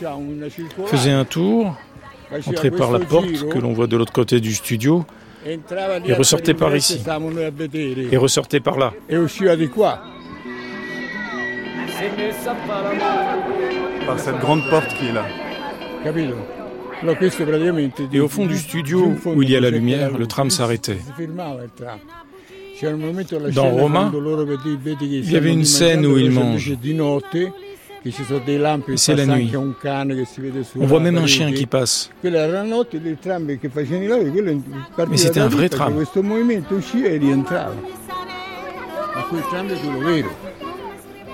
faisait un tour, entrait par la porte que l'on voit de l'autre côté du studio et ressortait par ici. et ressortait par là. E. Par cette grande porte qui est là. Et au fond du studio où il y a la lumière, le tram s'arrêtait. Dans scena Roma, quando loro vedi, vedi che il y avait une scène où mangiando, il invece mange. di notte che ci sono dei lampi Et c'est la nuit. On voit même un chien qui passe. Mais c'était un vrai tram. e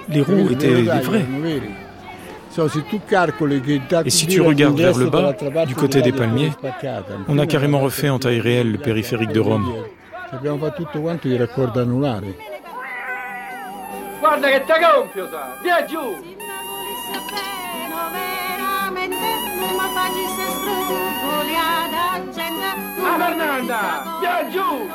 Les roues étaient des dai, Et si tu regardes vers le bas, du côté des palmiers, on a carrément refait en taille réelle le périphérique de Rome. Guarda che te gonfio, sa! Via giù! Fernanda! Via giù!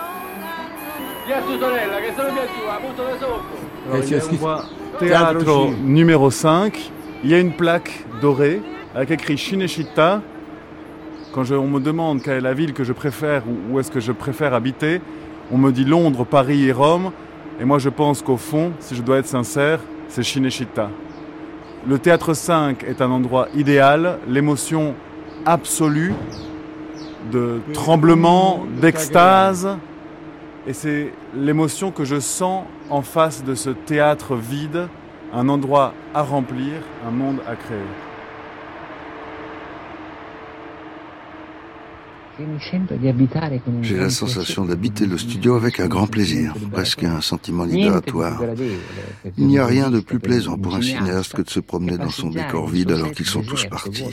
Via tua sorella, che sono via giù, la butto da sotto! Alors, Eh, Teatro numéro 5. Il y a une plaque dorée avec écrit Shineshita. Quand je- on me demande quelle est la ville que je préfère ou où est-ce que je préfère habiter, on me dit Londres, Paris et Rome. Et moi je pense qu'au fond, si je dois être sincère, c'est Shineshita. Le théâtre 5 est un endroit idéal, l'émotion absolue de tremblement, d'extase. Et c'est l'émotion que je sens en face de ce théâtre vide, un endroit à remplir, un monde à créer. J'ai la sensation d'habiter le studio avec un grand plaisir, presque un sentiment libératoire. Il n'y a rien de plus plaisant pour un cinéaste que de se promener dans son décor vide alors qu'ils sont tous partis.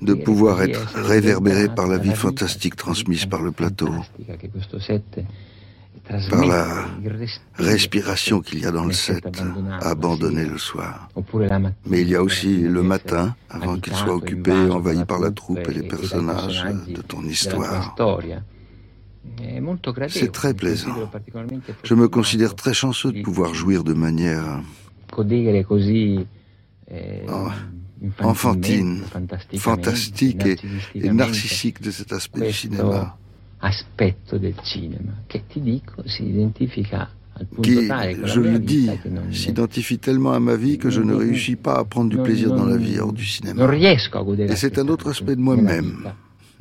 De pouvoir être réverbéré par la vie fantastique transmise par le plateau. Par la respiration qu'il y a dans le set, abandonné le soir. Mais il y a aussi le matin, avant qu'il soit occupé, envahi par la troupe et les personnages de ton histoire. C'est très plaisant. Je me considère très chanceux de pouvoir jouir de manière oh, enfantine, fantastique et, et narcissique de cet aspect du cinéma. Aspetto del cinema che ti dico si identifica qui, je le dis, s'identifie tellement à ma vie que je ne réussis pas à prendre du plaisir dans la vie hors du cinéma. Et c'est un autre aspect de moi-même,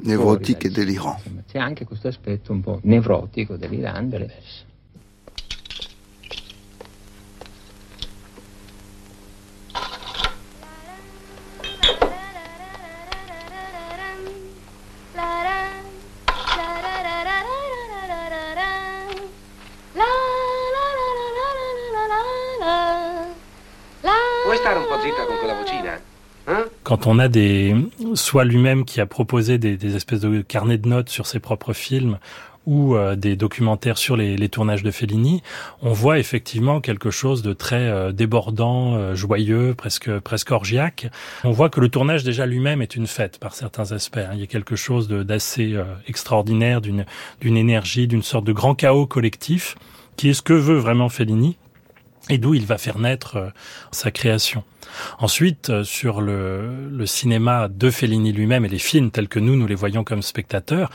névrotique et délirant. C'è anche questo aspetto un po' nevrotico, delirante. Quand on a des, soit lui-même qui a proposé des, espèces de carnets de notes sur ses propres films ou euh, des documentaires sur les, les, tournages de Fellini, on voit effectivement quelque chose de très euh, débordant, euh, joyeux, presque presque orgiaque. On voit que le tournage déjà lui-même est une fête par certains aspects. Hein. Il y a quelque chose d'assez extraordinaire, d'une d'une énergie, d'une sorte de grand chaos collectif, qui est ce que veut vraiment Fellini et d'où il va faire naître sa création. Ensuite, euh, sur le, le cinéma de Fellini lui-même et les films tels que nous, nous les voyons comme spectateurs,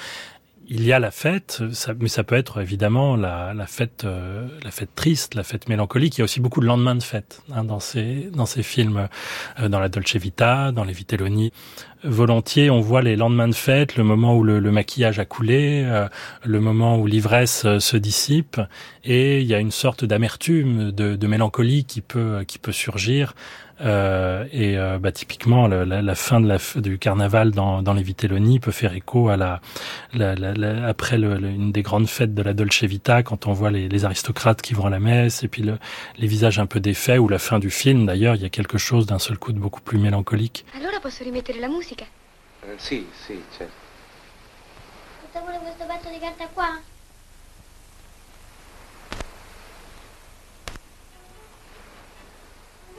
il y a la fête, ça, mais ça peut être évidemment la, la fête, euh, la fête triste, la fête mélancolique. Il y a aussi beaucoup de lendemains de fête hein, dans ces dans ces films, euh, dans la Dolce Vita, dans les Vitelloni. Volontiers, on voit les lendemains de fête, le moment où le, le maquillage a coulé, euh, le moment où l'ivresse se dissipe, et il y a une sorte d'amertume, de, de mélancolie qui peut qui peut surgir euh, et euh, bah, typiquement, la, la, la, fin de la, du carnaval dans, dans les Vitelloni peut faire écho à la, la après le, une des grandes fêtes de la Dolce Vita, quand on voit les, les aristocrates qui vont à la messe, et puis le, les visages un peu défaits, ou la fin du film, d'ailleurs, il y a quelque chose d'un seul coup de beaucoup plus mélancolique. Allora posso rimettere la musica? Eh, sì, sì, certo. Cosa vuole questo pezzo di carta qua?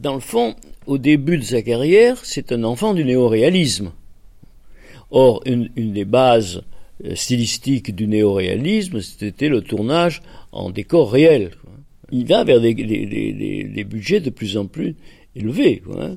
dans le fond, au début de sa carrière, c'est un enfant du néoréalisme. Or, une, des bases euh, stylistiques du néoréalisme, c'était le tournage en décor réel. Il va vers des, budgets de plus en plus élevés, quoi,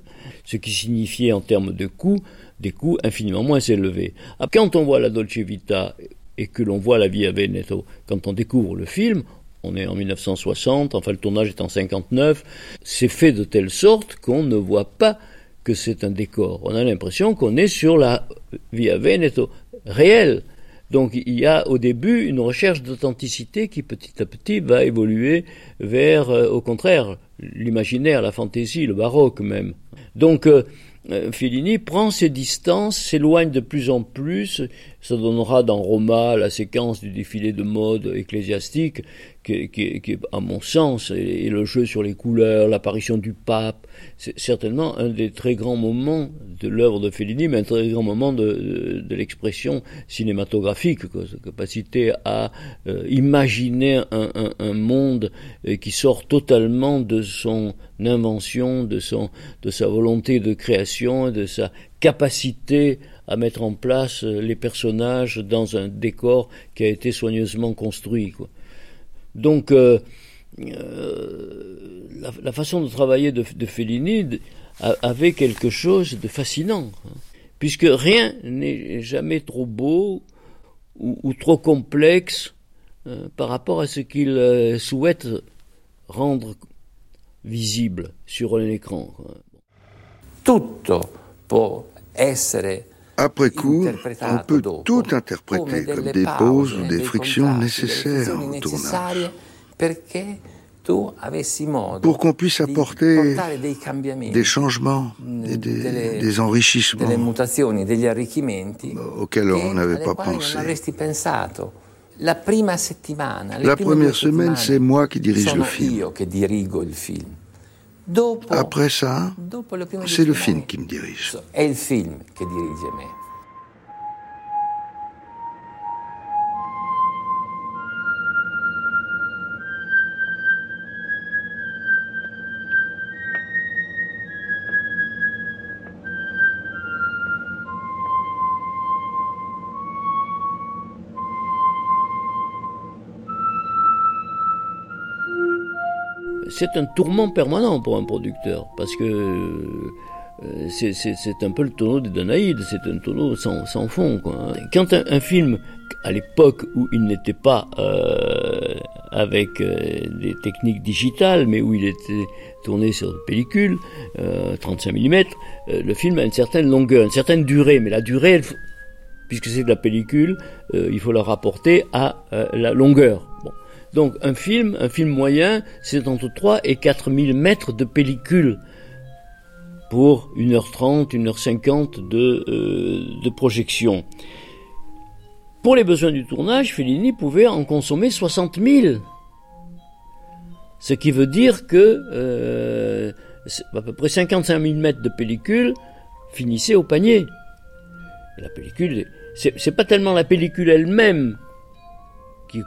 ce qui signifiait en termes de coûts des coûts infiniment moins élevés. Quand on voit la Dolce Vita et que l'on voit la Via Veneto, quand on découvre le film, on est en 1960, enfin le tournage est en 59, c'est fait de telle sorte qu'on ne voit pas que c'est un décor. On a l'impression qu'on est sur la Via Veneto réelle. Donc il y a au début une recherche d'authenticité qui petit à petit va évoluer vers, euh, au contraire, l'imaginaire, la fantaisie, le baroque même. Donc euh, Fellini prend ses distances, s'éloigne de plus en plus. Ça donnera dans Roma la séquence du défilé de mode ecclésiastique, qui, qui, qui à mon sens, et, le jeu sur les couleurs, l'apparition du pape, c'est certainement un des très grands moments de l'œuvre de Fellini, mais un très grand moment de, l'expression cinématographique, sa capacité à euh, imaginer un, monde euh, qui sort totalement de son invention, de, son, de sa volonté de création, de sa capacité à mettre en place euh, les personnages dans un décor qui a été soigneusement construit. Donc, euh, la, la, façon de travailler de, de Fellini avait quelque chose de fascinant, hein, puisque rien n'est jamais trop beau ou, ou trop complexe euh, par rapport à ce qu'il euh, souhaite rendre visible sur un écran. Tutto può essere Après coup, on peut tout interpréter comme des pauses ou des frictions nécessaires au tournage pour qu'on puisse apporter des changements et des, des enrichissements auxquels on n'avait pas pensé. La première semaine, c'est moi qui dirige le film. Après ça, c'est le film qui me dirige. C'est un tourment permanent pour un producteur, parce que euh, c'est un peu le tonneau des Danaïdes, c'est un tonneau sans, fond. Quoi. Quand un, film, à l'époque où il n'était pas euh, avec euh, des techniques digitales, mais où il était tourné sur pellicule, 35 mm, le film a une certaine longueur, une certaine durée, mais la durée, puisque c'est de la pellicule, il faut la rapporter à la longueur. Donc un film, un film moyen, c'est entre 3 et 4 000 mètres de pellicule pour 1h30, 1h50 de, euh, de projection. Pour les besoins du tournage, Fellini pouvait en consommer 60 000. Ce qui veut dire que euh, à peu près 55 000 mètres de pellicule finissaient au panier. La pellicule, c'est pas tellement la pellicule elle-même qui.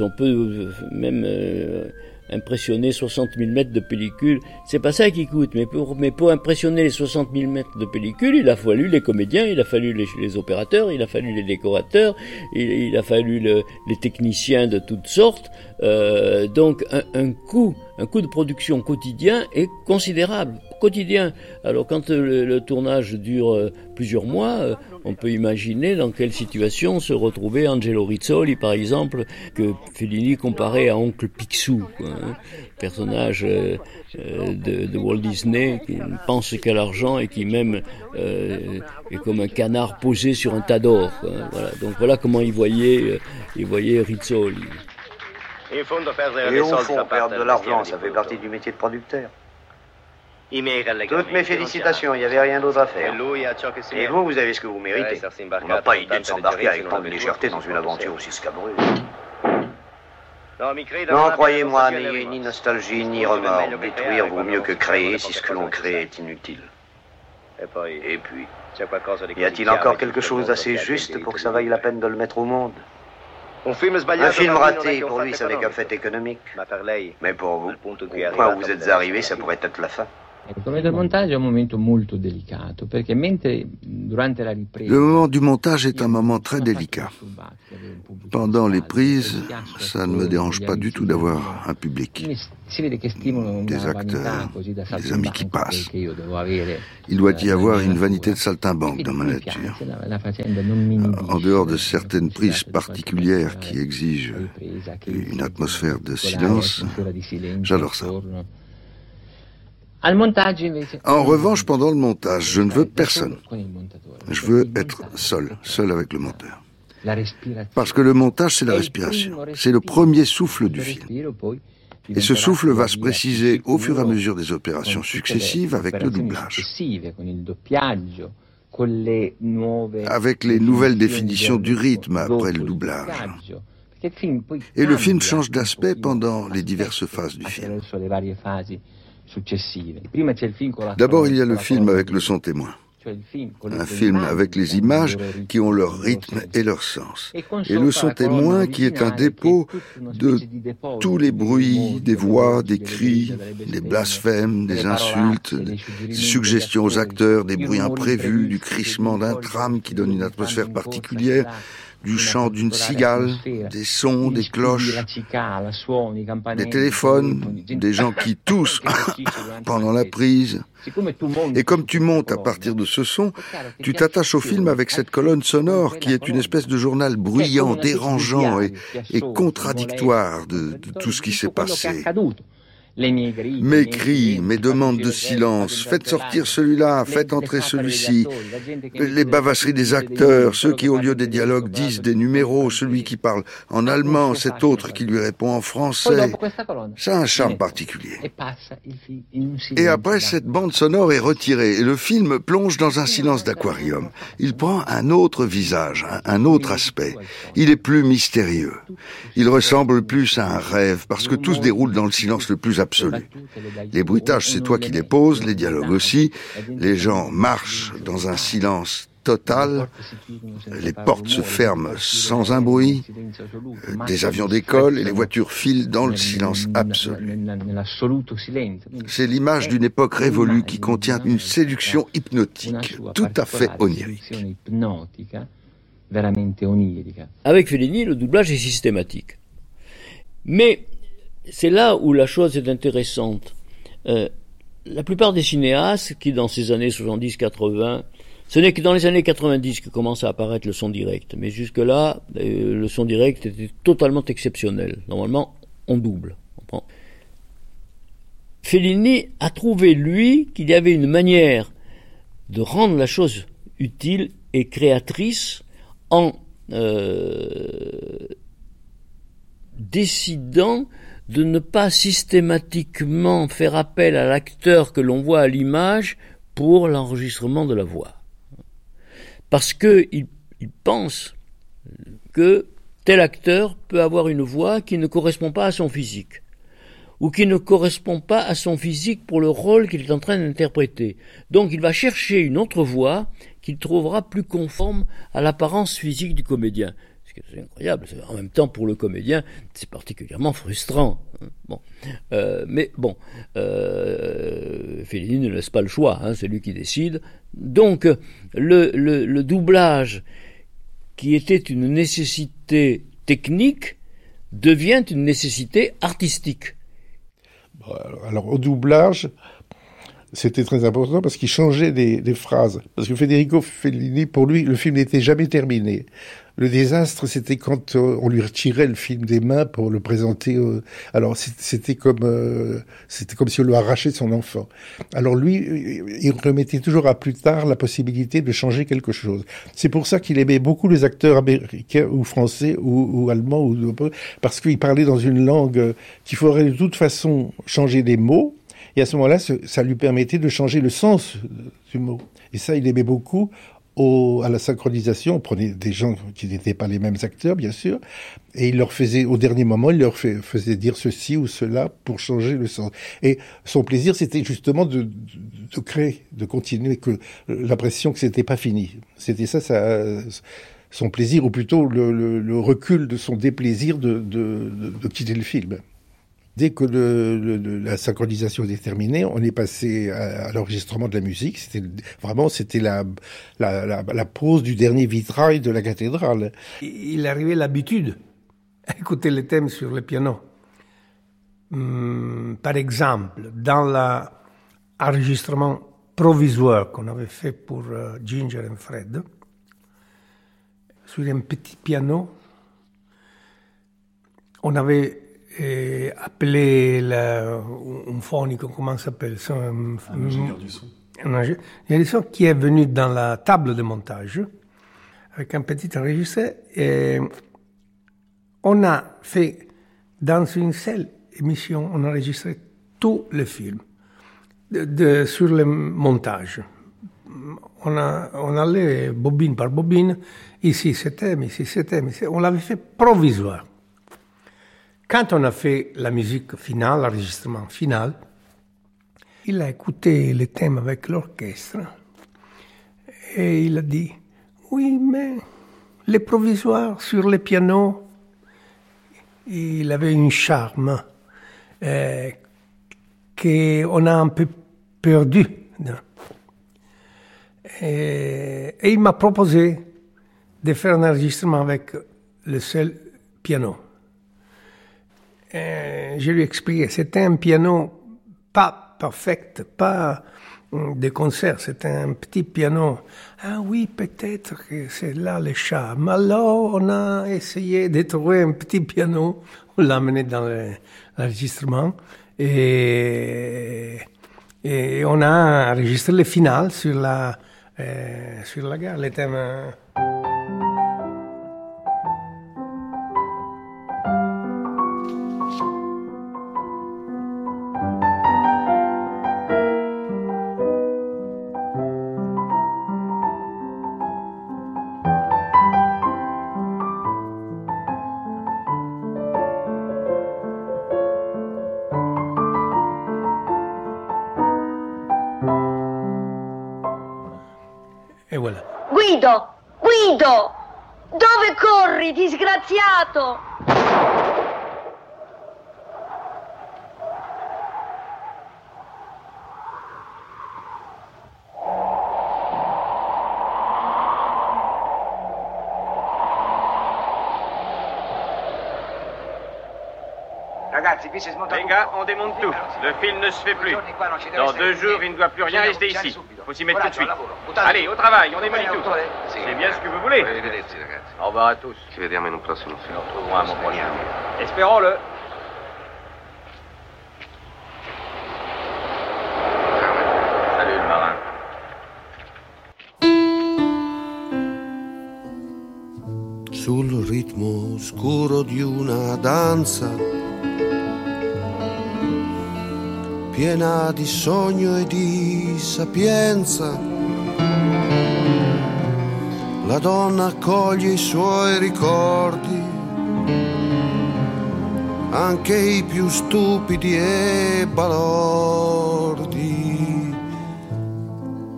On peut euh, même euh, impressionner 60 000 mètres de pellicule. C'est pas ça qui coûte, mais pour, mais pour impressionner les 60 000 mètres de pellicule, il a fallu les comédiens, il a fallu les, opérateurs, il a fallu les décorateurs, il, a fallu les techniciens de toutes sortes. Euh, donc un, un coût, un coût de production quotidien est considérable quotidien. Alors quand le, tournage dure plusieurs mois, on peut imaginer dans quelle situation se retrouvait Angelo Rizzoli, par exemple, que Fellini comparait à Oncle Picsou, hein, personnage euh, euh, de, Walt Disney qui ne pense qu'à l'argent et qui même euh, est comme un canard posé sur un tas d'or. Voilà. Donc voilà comment il voyait, il voyait Rizzoli. Et au fond, perdre de l'argent, ça fait partie du métier de producteur. Toutes mes félicitations, il n'y avait rien d'autre à faire. Et vous, vous avez ce que vous méritez. On n'a pas idée de s'embarquer avec tant de légèreté dans une aventure aussi scabreuse. Non, croyez-moi, n'ayez ni nostalgie ni remords. Détruire vaut mieux que créer si ce que l'on crée est inutile. Et puis, y a-t-il encore quelque chose d'assez juste pour que ça vaille la peine de le mettre au monde? Un film raté, pour lui, ça n'est qu'un fait économique. Mais pour vous, au point où vous êtes arrivé, ça pourrait être la fin. Le moment du montage est un moment très délicat. Pendant les prises, ça ne me dérange pas du tout d'avoir un public, des acteurs, des amis qui passent. Il doit y avoir une vanité de saltimbanque dans ma nature. En dehors de certaines prises particulières qui exigent une atmosphère de silence, j'adore ça. En revanche, pendant le montage, je ne veux personne. Je veux être seul, seul avec le monteur. Parce que le montage, c'est la respiration. C'est le premier souffle du film. Et ce souffle va se préciser au fur et à mesure des opérations successives avec le doublage. Avec les nouvelles définitions du rythme après le doublage. Et le film change d'aspect pendant les diverses phases du film. D'abord, il y a le film avec le son témoin. Un film avec les images qui ont leur rythme et leur sens. Et le son témoin qui est un dépôt de tous les bruits, des voix, des cris, des blasphèmes, des insultes, des suggestions aux acteurs, des bruits imprévus, du crissement d'un tram qui donne une atmosphère particulière, du chant d'une cigale, des sons, des cloches, des téléphones, des gens qui toussent pendant la prise. Et comme tu montes à partir de ce son, tu t'attaches au film avec cette colonne sonore qui est une espèce de journal bruyant, dérangeant et, contradictoire de, tout ce qui s'est passé. Mes cris, mes demandes de silence, faites sortir celui-là, faites entrer celui-ci. Les bavasseries des acteurs, ceux qui au lieu des dialogues disent des numéros, celui qui parle en allemand, cet autre qui lui répond en français. Ça a un charme particulier. Et après, cette bande sonore est retirée et le film plonge dans un silence d'aquarium. Il prend un autre visage, un autre aspect. Il est plus mystérieux. Il ressemble plus à un rêve parce que tout se déroule dans le silence le plus absolu. Les bruitages, c'est toi qui les poses, les dialogues aussi. Les gens marchent dans un silence total. Les portes se ferment sans un bruit. Des avions décollent et les voitures filent dans le silence absolu. C'est l'image d'une époque révolue qui contient une séduction hypnotique, tout à fait onirique. Avec Fellini, le doublage est systématique. Mais c'est là où la chose est intéressante. Euh, la plupart des cinéastes qui, dans ces années 70-80, ce n'est que dans les années 90 que commence à apparaître le son direct. Mais jusque-là, euh, le son direct était totalement exceptionnel. Normalement, on double. Fellini a trouvé, lui, qu'il y avait une manière de rendre la chose utile et créatrice en euh, décidant de ne pas systématiquement faire appel à l'acteur que l'on voit à l'image pour l'enregistrement de la voix. Parce qu'il il pense que tel acteur peut avoir une voix qui ne correspond pas à son physique, ou qui ne correspond pas à son physique pour le rôle qu'il est en train d'interpréter. Donc il va chercher une autre voix qu'il trouvera plus conforme à l'apparence physique du comédien c'est incroyable. En même temps, pour le comédien, c'est particulièrement frustrant. Hein. Bon, euh, mais bon, euh, Fellini ne laisse pas le choix, hein, c'est lui qui décide. Donc, le, doublage, qui était une nécessité technique, devient une nécessité artistique. alors, au doublage, c'était très important parce qu'il changeait des, phrases. Parce que Federico Fellini, pour lui, le film n'était jamais terminé. Le désastre, c'était quand euh, on lui retirait le film des mains pour le présenter. alors c'était comme euh, c'était comme si on lui arrachait son enfant. Alors lui, il remettait toujours à plus tard la possibilité de changer quelque chose. C'est pour ça qu'il aimait beaucoup les acteurs américains ou français ou, ou allemands ou parce qu'il parlait dans une langue qu'il faudrait de toute façon changer des mots. Et à ce moment-là, ça lui permettait de changer le sens du mot. Et ça, il aimait beaucoup à la synchronisation, on prenait des gens qui n'étaient pas les mêmes acteurs, bien sûr, et il leur faisait, au dernier moment, il leur faisait dire ceci ou cela pour changer le sens. Et son plaisir, c'était justement de, de, créer, de continuer, que l'impression que c'était pas fini. C'était ça, ça, son plaisir, ou plutôt le, le, recul de son déplaisir de, de quitter le film. Dès que la synchronisation était terminée, on est passé à, l'enregistrement de la musique. C'était vraiment c'était la, la, pose du dernier vitrail de la cathédrale. Il arrivait l'habitude à écouter les thèmes sur le piano. Hum, par exemple, dans l'enregistrement provisoire qu'on avait fait pour euh, Ginger et Fred, sur un petit piano, on avait et appelé la, un phonique, comment ça s'appelle Un, ingénieur du son. Un ingénieur du son qui est venu dans la table de montage avec un petit enregistré et on a fait dans une seule émission, on a enregistré tout le film de, de, sur le montage. On, a, on allait bobine par bobine, ici c'était, ici c'était, on l'avait fait provisoire. Quand on a fait la musique finale, l'enregistrement final, il a écouté le thème avec l'orchestre et il a dit Oui, mais les provisoires sur le piano, il avait un charme euh, qu'on a un peu perdu. Et il m'a proposé de faire un enregistrement avec le seul piano. Euh, je lui ai expliqué, c'était un piano pas parfait, pas hum, de concert, c'était un petit piano. Ah oui, peut-être que c'est là le charme. Alors, on a essayé de trouver un petit piano, on l'a amené dans l'enregistrement, Et, et on a enregistré le final sur la, euh, sur la gare, le thème. Disgraziato? Ragazzi, qui si smonta Les gars, on démonte tout. Le film ne se fait plus. Dans deux jours, il ne doit plus rien rester ici. Faut s'y mettre tout de suite. Allez, au travail, on démolit tout. C'est bien ce que vous voulez. Au revoir à tous. Ci vediamo in un prossimo film. À mon prochain. Espérons-le. Salut le marin. sul ritmo scuro di una danza, piena di sogno e di sapienza. La donna accoglie i suoi ricordi, anche i più stupidi e balordi.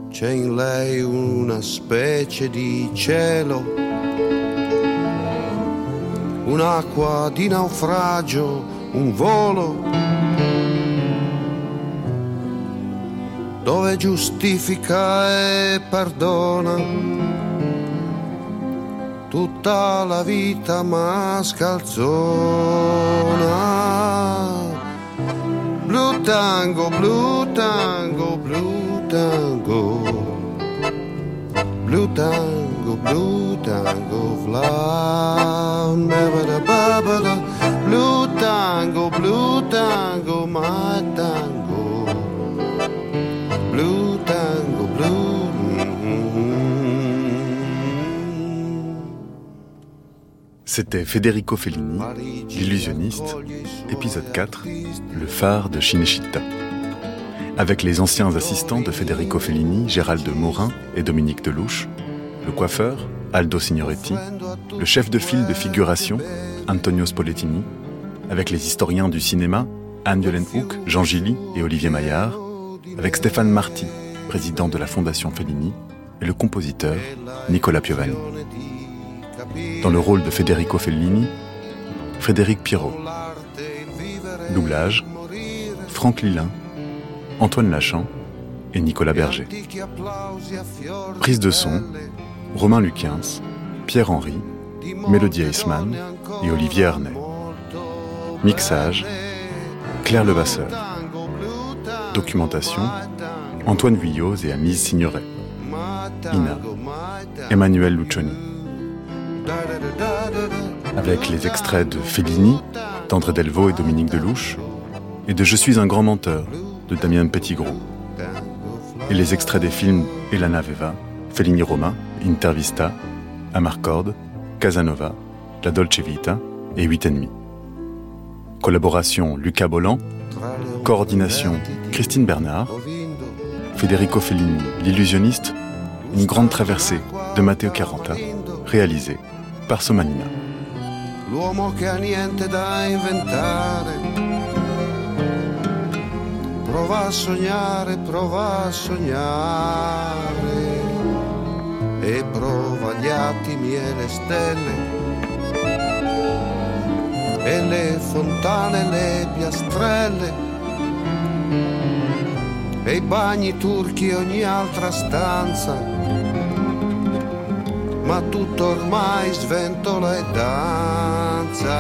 C'è in lei una specie di cielo un'acqua di naufragio, un volo dove giustifica e perdona tutta la vita ma scalzona. Blu tango, blu tango, blu tango, blu tango, blu tango, flam, blu tango, blu tango, my tango. C'était Federico Fellini, l'illusionniste, épisode 4, le phare de Cinecittà. Avec les anciens assistants de Federico Fellini, Gérald Morin et Dominique Delouche, le coiffeur, Aldo Signoretti, le chef de file de figuration, Antonio Spoletini, avec les historiens du cinéma, Anne-Violaine Hook, Jean Gilly et Olivier Maillard, avec Stéphane Marty, président de la Fondation Fellini, et le compositeur, Nicolas Piovani. Dans le rôle de Federico Fellini, Frédéric Pirot. Doublage, Franck Lilin, Antoine Lachamp et Nicolas Berger. Prise de son, Romain Luquins, Pierre Henry, Mélodie Eisman et Olivier Arnay. Mixage, Claire Levasseur. Documentation, Antoine Vuillot et Amise Signoret. Ina, Emmanuel Lucioni. Avec les extraits de Fellini, d'André Delvaux et Dominique Delouche, et de Je suis un grand menteur de Damien Petitgros. Et les extraits des films Elana Veva, Fellini Roma, Intervista, Amarcord, Casanova, La Dolce Vita et 8 ennemis. Collaboration Lucas Bolland, coordination Christine Bernard, Federico Fellini, l'illusionniste, une grande traversée de Matteo Caranta, réalisée par Somanina. L'uomo che ha niente da inventare. Prova a sognare, prova a sognare. E prova gli attimi e le stelle. E le fontane, le piastrelle. E i bagni turchi ogni altra stanza ma tutto ormai sventola e danza.